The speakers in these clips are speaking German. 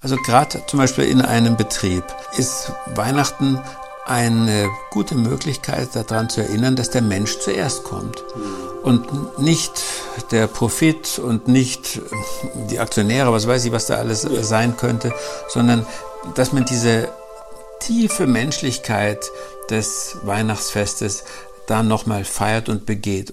Also gerade zum Beispiel in einem Betrieb ist Weihnachten eine gute Möglichkeit daran zu erinnern, dass der Mensch zuerst kommt. Und nicht der Profit und nicht die Aktionäre, was weiß ich, was da alles sein könnte, sondern dass man diese tiefe Menschlichkeit des Weihnachtsfestes da nochmal feiert und begeht.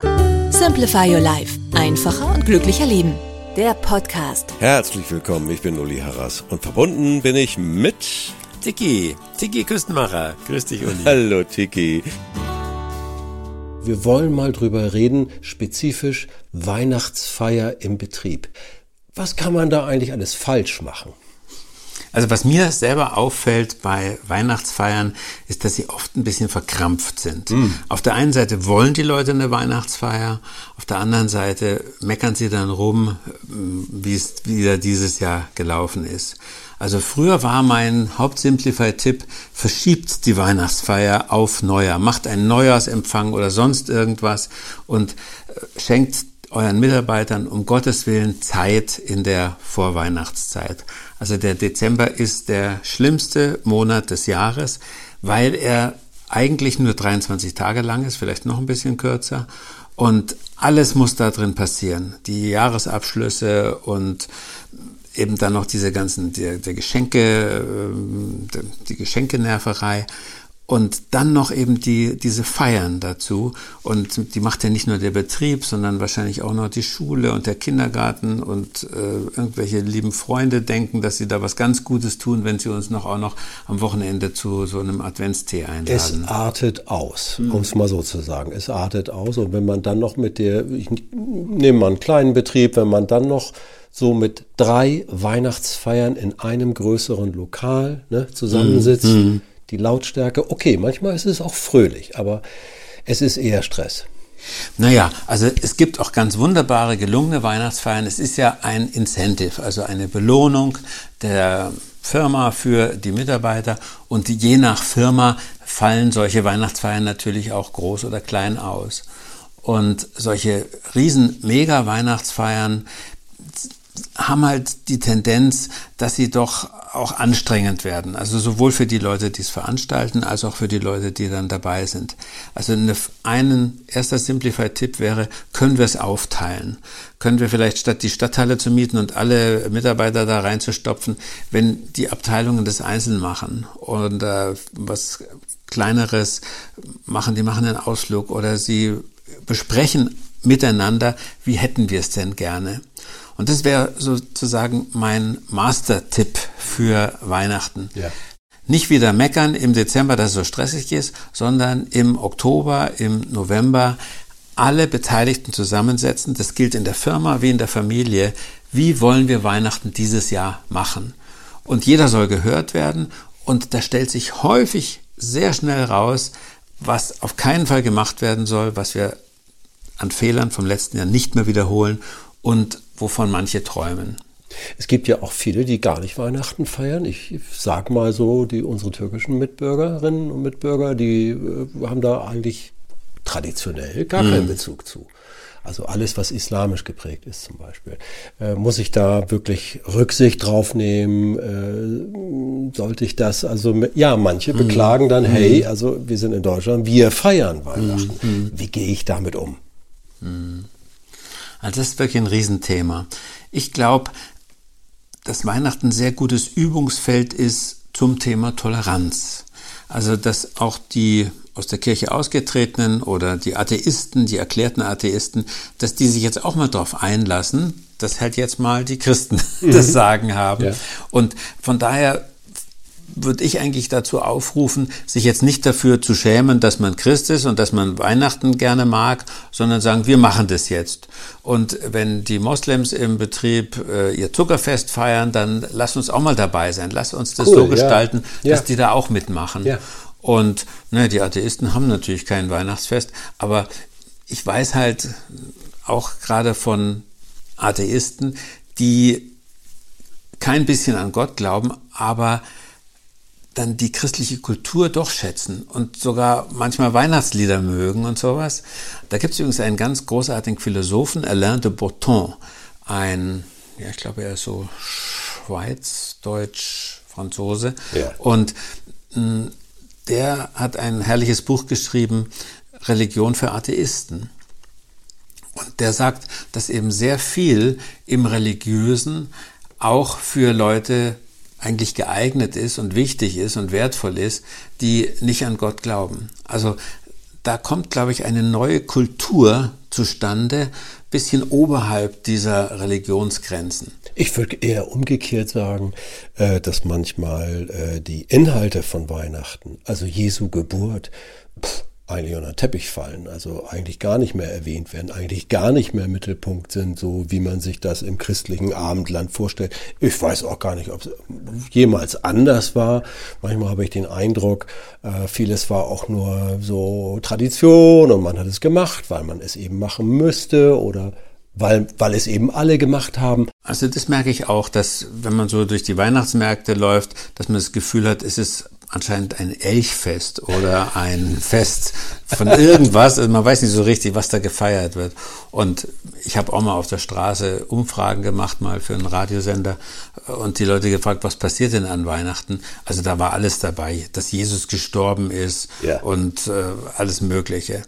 Simplify Your Life. Einfacher und glücklicher Leben. Der Podcast. Herzlich willkommen, ich bin Uli Harras und verbunden bin ich mit... Tiki, Tiki Küstenmacher. Grüß dich, Uli. Hallo Tiki. Wir wollen mal drüber reden, spezifisch Weihnachtsfeier im Betrieb. Was kann man da eigentlich alles falsch machen? Also was mir selber auffällt bei Weihnachtsfeiern, ist, dass sie oft ein bisschen verkrampft sind. Mm. Auf der einen Seite wollen die Leute eine Weihnachtsfeier, auf der anderen Seite meckern sie dann rum, wie es wieder dieses Jahr gelaufen ist. Also früher war mein Hauptsimplify-Tipp, verschiebt die Weihnachtsfeier auf Neujahr, macht einen Neujahrsempfang oder sonst irgendwas und äh, schenkt euren Mitarbeitern um Gottes Willen Zeit in der Vorweihnachtszeit. Also der Dezember ist der schlimmste Monat des Jahres, weil er eigentlich nur 23 Tage lang ist, vielleicht noch ein bisschen kürzer. Und alles muss da drin passieren. Die Jahresabschlüsse und eben dann noch diese ganzen, der, der Geschenke, äh, die Geschenkenerverei und dann noch eben die, diese Feiern dazu. Und die macht ja nicht nur der Betrieb, sondern wahrscheinlich auch noch die Schule und der Kindergarten und äh, irgendwelche lieben Freunde denken, dass sie da was ganz Gutes tun, wenn sie uns noch auch noch am Wochenende zu so einem Adventstee einladen. Es artet aus, hm. um es mal so zu sagen. Es artet aus. Und wenn man dann noch mit der, ich nehme mal einen kleinen Betrieb, wenn man dann noch so mit drei Weihnachtsfeiern in einem größeren Lokal ne, zusammensitzt, mhm die Lautstärke. Okay, manchmal ist es auch fröhlich, aber es ist eher Stress. Naja, also es gibt auch ganz wunderbare, gelungene Weihnachtsfeiern. Es ist ja ein Incentive, also eine Belohnung der Firma für die Mitarbeiter. Und je nach Firma fallen solche Weihnachtsfeiern natürlich auch groß oder klein aus. Und solche riesen Mega-Weihnachtsfeiern haben halt die Tendenz, dass sie doch auch anstrengend werden. Also sowohl für die Leute, die es veranstalten, als auch für die Leute, die dann dabei sind. Also eine, ein erster Simplified-Tipp wäre, können wir es aufteilen? Können wir vielleicht statt die Stadthalle zu mieten und alle Mitarbeiter da reinzustopfen, wenn die Abteilungen das einzeln machen und äh, was kleineres machen, die machen einen Ausflug oder sie besprechen miteinander, wie hätten wir es denn gerne? Und das wäre sozusagen mein Master-Tipp für Weihnachten. Ja. Nicht wieder meckern im Dezember, dass es so stressig ist, sondern im Oktober, im November alle Beteiligten zusammensetzen. Das gilt in der Firma wie in der Familie. Wie wollen wir Weihnachten dieses Jahr machen? Und jeder soll gehört werden. Und da stellt sich häufig sehr schnell raus, was auf keinen Fall gemacht werden soll, was wir an Fehlern vom letzten Jahr nicht mehr wiederholen und wovon manche träumen. Es gibt ja auch viele, die gar nicht Weihnachten feiern. Ich sag mal so, die unsere türkischen Mitbürgerinnen und Mitbürger, die äh, haben da eigentlich traditionell gar keinen mhm. Bezug zu. Also alles, was islamisch geprägt ist zum Beispiel. Äh, muss ich da wirklich Rücksicht drauf nehmen? Äh, sollte ich das? Also ja, manche mhm. beklagen dann, mhm. hey, also wir sind in Deutschland, wir feiern Weihnachten. Mhm. Wie gehe ich damit um? Mhm. Also das ist wirklich ein Riesenthema. Ich glaube, dass Weihnachten ein sehr gutes Übungsfeld ist zum Thema Toleranz. Also dass auch die aus der Kirche ausgetretenen oder die Atheisten, die erklärten Atheisten, dass die sich jetzt auch mal darauf einlassen, dass halt jetzt mal die Christen mhm. das Sagen haben. Ja. Und von daher würde ich eigentlich dazu aufrufen, sich jetzt nicht dafür zu schämen, dass man Christ ist und dass man Weihnachten gerne mag, sondern sagen, wir machen das jetzt. Und wenn die Moslems im Betrieb äh, ihr Zuckerfest feiern, dann lass uns auch mal dabei sein. Lass uns das cool, so gestalten, ja. dass ja. die da auch mitmachen. Ja. Und ne, die Atheisten haben natürlich kein Weihnachtsfest, aber ich weiß halt auch gerade von Atheisten, die kein bisschen an Gott glauben, aber dann die christliche Kultur doch schätzen und sogar manchmal Weihnachtslieder mögen und sowas. Da gibt es übrigens einen ganz großartigen Philosophen, Alain de Botton, ein, ja, ich glaube, er ist so Schweiz, Deutsch, Franzose. Ja. Und mh, hm, der hat ein herrliches Buch geschrieben, Religion für Atheisten. Und der sagt, dass eben sehr viel im Religiösen auch für Leute eigentlich geeignet ist und wichtig ist und wertvoll ist, die nicht an Gott glauben. Also da kommt, glaube ich, eine neue Kultur zustande, bisschen oberhalb dieser Religionsgrenzen. Ich würde eher umgekehrt sagen, äh, dass manchmal äh, die Inhalte von Weihnachten, also Jesu Geburt, pff, eigentlich unter den Teppich fallen, also eigentlich gar nicht mehr erwähnt werden, eigentlich gar nicht mehr Mittelpunkt sind, so wie man sich das im christlichen Abendland vorstellt. Ich weiß auch gar nicht, ob es jemals anders war. Manchmal habe ich den Eindruck, äh, vieles war auch nur so Tradition und man hat es gemacht, weil man es eben machen müsste oder weil, weil es eben alle gemacht haben. Also das merke ich auch, dass wenn man so durch die Weihnachtsmärkte läuft, dass man das Gefühl hat, es ist anscheinend ein Elchfest oder ein Fest von irgendwas. Also man weiß nicht so richtig, was da gefeiert wird. Und ich habe auch mal auf der Straße Umfragen gemacht, mal für einen Radiosender, und die Leute gefragt, was passiert denn an Weihnachten? Also da war alles dabei, dass Jesus gestorben ist ja. und äh, alles Mögliche.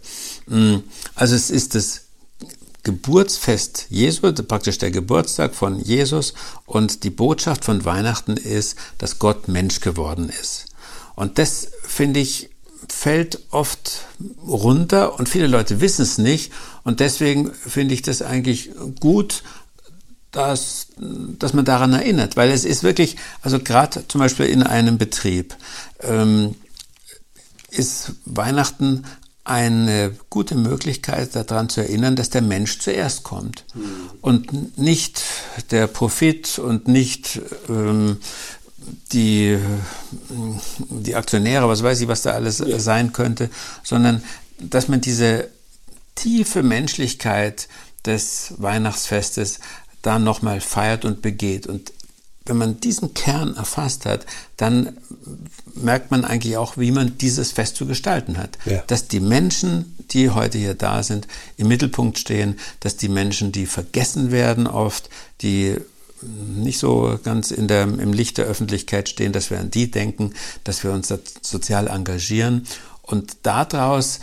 Mm, also es ist das Geburtsfest Jesu, praktisch der Geburtstag von Jesus und die Botschaft von Weihnachten ist, dass Gott Mensch geworden ist. Und das, finde ich, fällt oft runter und viele Leute wissen es nicht. Und deswegen finde ich das eigentlich gut, dass, dass man daran erinnert. Weil es ist wirklich, also gerade zum Beispiel in einem Betrieb, ähm, ist Weihnachten eine gute Möglichkeit, daran zu erinnern, dass der Mensch zuerst kommt. Mhm. Und nicht der Profit und nicht ähm, die, die Aktionäre, was weiß ich, was da alles ja. sein könnte, sondern dass man diese tiefe Menschlichkeit des Weihnachtsfestes da nochmal feiert und begeht. Und wenn man diesen Kern erfasst hat, dann merkt man eigentlich auch, wie man dieses Fest zu gestalten hat. Ja. Dass die Menschen, die heute hier da sind, im Mittelpunkt stehen, dass die Menschen, die vergessen werden oft, die nicht so ganz in der, im Licht der Öffentlichkeit stehen, dass wir an die denken, dass wir uns sozial engagieren. Und daraus,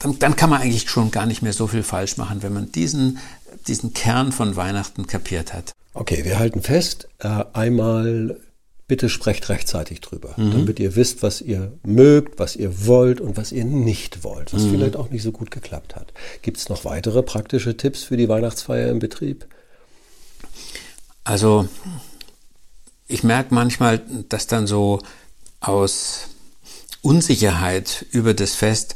dann, dann kann man eigentlich schon gar nicht mehr so viel falsch machen, wenn man diesen, diesen Kern von Weihnachten kapiert hat. Okay, wir halten fest, äh, einmal bitte sprecht rechtzeitig drüber, mhm. damit ihr wisst, was ihr mögt, was ihr wollt und was ihr nicht wollt, was mhm. vielleicht auch nicht so gut geklappt hat. Gibt es noch weitere praktische Tipps für die Weihnachtsfeier im Betrieb? Also ich merke manchmal, dass dann so aus Unsicherheit über das Fest,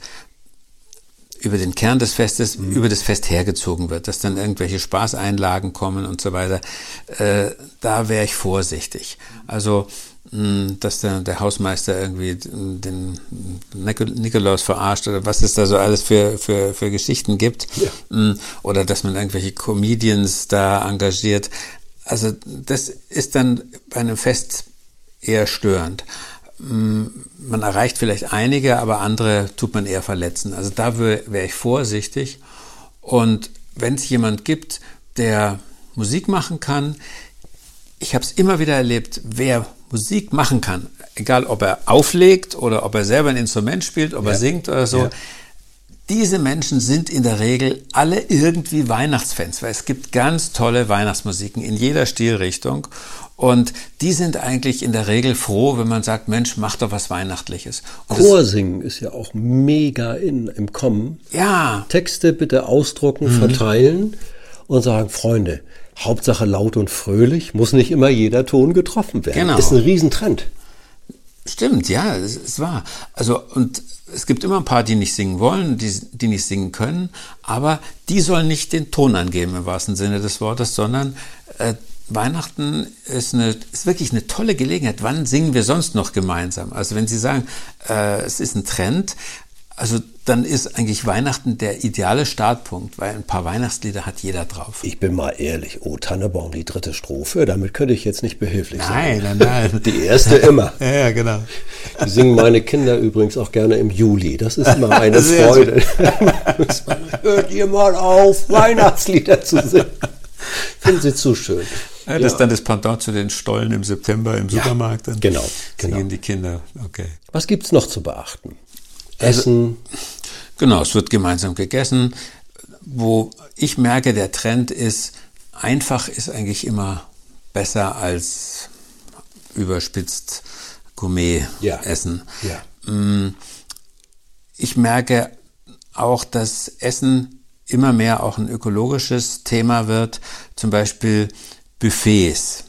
über den Kern des Festes, mhm. über das Fest hergezogen wird, dass dann irgendwelche Spaßeinlagen kommen und so weiter. Äh, da wäre ich vorsichtig. Also dass der, der Hausmeister irgendwie den Nikolaus verarscht oder was es da so alles für, für, für Geschichten gibt. Ja. Oder dass man irgendwelche Comedians da engagiert. Also das ist dann bei einem Fest eher störend. Mm, man erreicht vielleicht einige, aber andere tut man eher verletzen. Also da wäre ich vorsichtig. Und wenn es jemand gibt, der Musik machen kann, ich habe es immer wieder erlebt, wer Musik machen kann, egal ob er auflegt oder ob er selber ein Instrument spielt, ob ja. er singt oder so, ja diese Menschen sind in der Regel alle irgendwie Weihnachtsfans, weil es gibt ganz tolle Weihnachtsmusiken in jeder Stilrichtung. Und die sind eigentlich in der Regel froh, wenn man sagt, Mensch, mach doch was Weihnachtliches. Und Chorsingen ist ja auch mega in, im Kommen. Ja. Texte bitte ausdrucken, mhm. verteilen und sagen, Freunde, Hauptsache laut und fröhlich, muss nicht immer jeder Ton getroffen werden. Genau. Ist ein Riesentrend. Stimmt, ja, es ist wahr. Also, und es gibt immer ein paar, die nicht singen wollen, die, die nicht singen können, aber die sollen nicht den Ton angeben im wahrsten Sinne des Wortes, sondern äh, Weihnachten ist, eine, ist wirklich eine tolle Gelegenheit. Wann singen wir sonst noch gemeinsam? Also wenn Sie sagen, äh, es ist ein Trend, also dann ist eigentlich Weihnachten der ideale Startpunkt, weil ein paar Weihnachtslieder hat jeder drauf. Ich bin mal ehrlich, oh Tannebaum, die dritte Strophe, damit könnte ich jetzt nicht behilflich nein, sein. Nein, nein, Die erste immer. ja, ja, genau. Die singen meine Kinder übrigens auch gerne im Juli. Das ist immer eine Freude. Hört ihr mal auf, Weihnachtslieder zu singen. Finden Sie zu schön. Ja, das ist dann das Pendant zu den Stollen im September im Supermarkt. Dann genau, singen genau. die Kinder. Okay. Was gibt's noch zu beachten? Essen. Also, genau, es wird gemeinsam gegessen. Wo ich merke, der Trend ist, einfach ist eigentlich immer besser als überspitzt Gourmet-Essen. Ja. Ja. Ich merke auch, dass Essen immer mehr auch ein ökologisches Thema wird. Zum Beispiel Buffets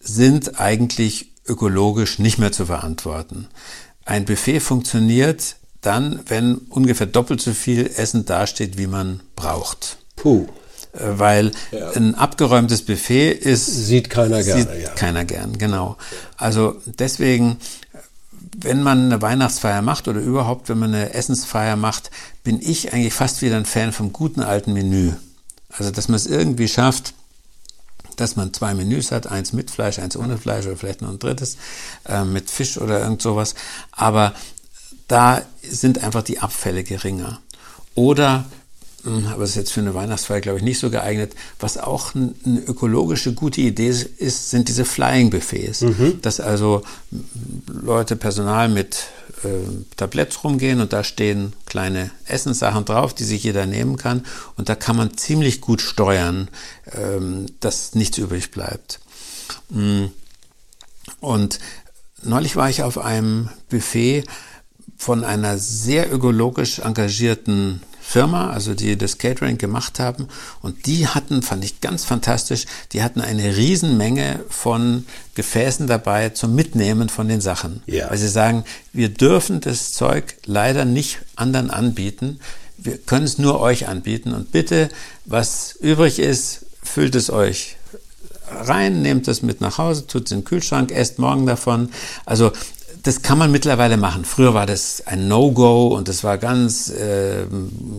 sind eigentlich ökologisch nicht mehr zu verantworten. Ein Buffet funktioniert dann, wenn ungefähr doppelt so viel Essen dasteht, wie man braucht. Puh. Weil ja. ein abgeräumtes Buffet ist. Sieht keiner sieht gerne. Ja. Keiner gern, genau. Also deswegen, wenn man eine Weihnachtsfeier macht oder überhaupt, wenn man eine Essensfeier macht, bin ich eigentlich fast wieder ein Fan vom guten alten Menü. Also, dass man es irgendwie schafft, dass man zwei Menüs hat, eins mit Fleisch, eins ohne Fleisch oder vielleicht noch ein drittes äh, mit Fisch oder irgend sowas. Aber da sind einfach die Abfälle geringer. Oder, aber das ist jetzt für eine Weihnachtsfeier, glaube ich, nicht so geeignet, was auch eine ökologische gute Idee ist, sind diese Flying-Buffets. Mhm. Dass also Leute, Personal mit äh, Tabletts rumgehen und da stehen kleine Essenssachen drauf, die sich jeder nehmen kann. Und da kann man ziemlich gut steuern, ähm, dass nichts übrig bleibt. Und neulich war ich auf einem Buffet, von einer sehr ökologisch engagierten Firma, also die das Catering gemacht haben. Und die hatten, fand ich ganz fantastisch, die hatten eine Riesenmenge von Gefäßen dabei zum Mitnehmen von den Sachen. Ja. Weil sie sagen, wir dürfen das Zeug leider nicht anderen anbieten. Wir können es nur euch anbieten. Und bitte, was übrig ist, füllt es euch rein, nehmt es mit nach Hause, tut es in den Kühlschrank, esst morgen davon. Also das kann man mittlerweile machen. Früher war das ein No-Go und das war ganz, äh,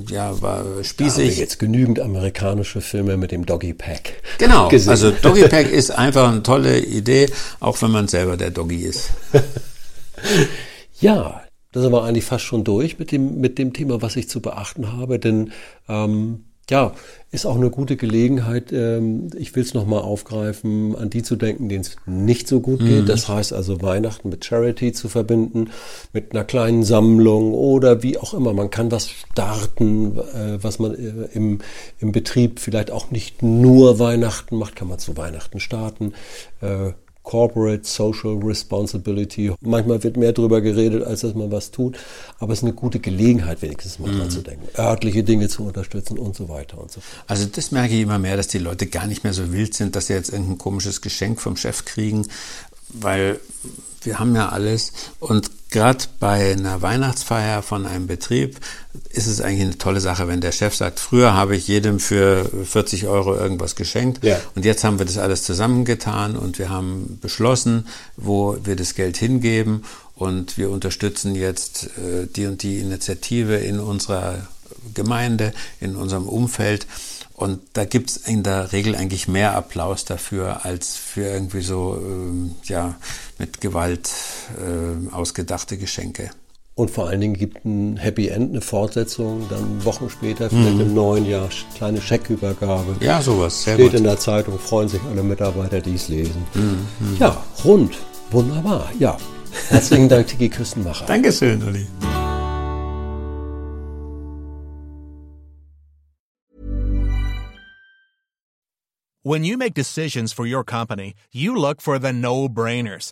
ja, war spießig. Da haben jetzt genügend amerikanische Filme mit dem Doggy Pack. Genau, gesehen. also Doggy Pack ist einfach eine tolle Idee, auch wenn man selber der Doggy ist. ja, das ist aber eigentlich fast schon durch mit dem, mit dem Thema, was ich zu beachten habe, denn ähm, ja, ist auch eine gute Gelegenheit, ähm, ich will es nochmal aufgreifen, an die zu denken, denen es nicht so gut geht. Mhm. Das heißt also Weihnachten mit Charity zu verbinden, mit einer kleinen Sammlung oder wie auch immer. Man kann was starten, äh, was man äh, im, im Betrieb vielleicht auch nicht nur Weihnachten macht, kann man zu Weihnachten starten. Äh, Corporate Social Responsibility. Manchmal wird mehr darüber geredet, als dass man was tut, aber es ist eine gute Gelegenheit, wenigstens mal mhm. dran zu denken, örtliche Dinge zu unterstützen und so weiter und so fort. Also das merke ich immer mehr, dass die Leute gar nicht mehr so wild sind, dass sie jetzt irgendein komisches Geschenk vom Chef kriegen, weil wir haben ja alles und gerade bei einer Weihnachtsfeier von einem Betrieb ist es eigentlich eine tolle Sache, wenn der Chef sagt, früher habe ich jedem für 40 Euro irgendwas geschenkt ja. und jetzt haben wir das alles zusammengetan und wir haben beschlossen, wo wir das Geld hingeben und wir unterstützen jetzt äh, die und die Initiative in unserer Gemeinde, in unserem Umfeld. Und da gibt es in der Regel eigentlich mehr Applaus dafür als für irgendwie so ähm, ja, mit Gewalt äh, ausgedachte Geschenke. Und vor allen Dingen gibt ein Happy End, eine Fortsetzung, dann Wochen später, vielleicht mhm. im neuen Jahr, kleine Scheckübergabe. Ja, sowas. Sehr Steht gut. in der Zeitung, freuen sich alle Mitarbeiter, die es lesen. Mhm. Ja, rund. Wunderbar. Ja. Herzlichen Dank, Tiki Küstenmacher. Dankeschön, Olli. When you make decisions for your company, you look for the no-brainers.